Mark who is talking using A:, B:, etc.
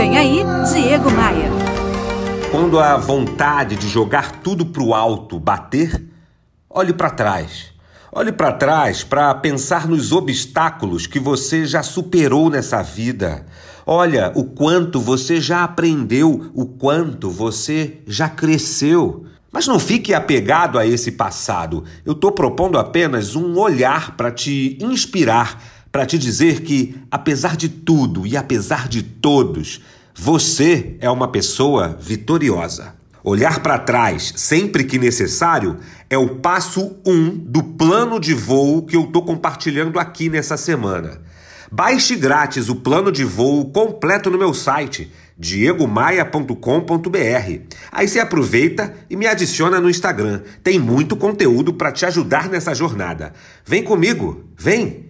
A: Vem aí, Diego Maia.
B: Quando a vontade de jogar tudo pro alto bater, olhe para trás. Olhe para trás para pensar nos obstáculos que você já superou nessa vida. Olha o quanto você já aprendeu, o quanto você já cresceu. Mas não fique apegado a esse passado. Eu estou propondo apenas um olhar para te inspirar, para te dizer que, apesar de tudo e apesar de todos, você é uma pessoa vitoriosa. Olhar para trás sempre que necessário é o passo 1 um do plano de voo que eu estou compartilhando aqui nessa semana. Baixe grátis o plano de voo completo no meu site diegomaia.com.br. Aí você aproveita e me adiciona no Instagram. Tem muito conteúdo para te ajudar nessa jornada. Vem comigo, vem.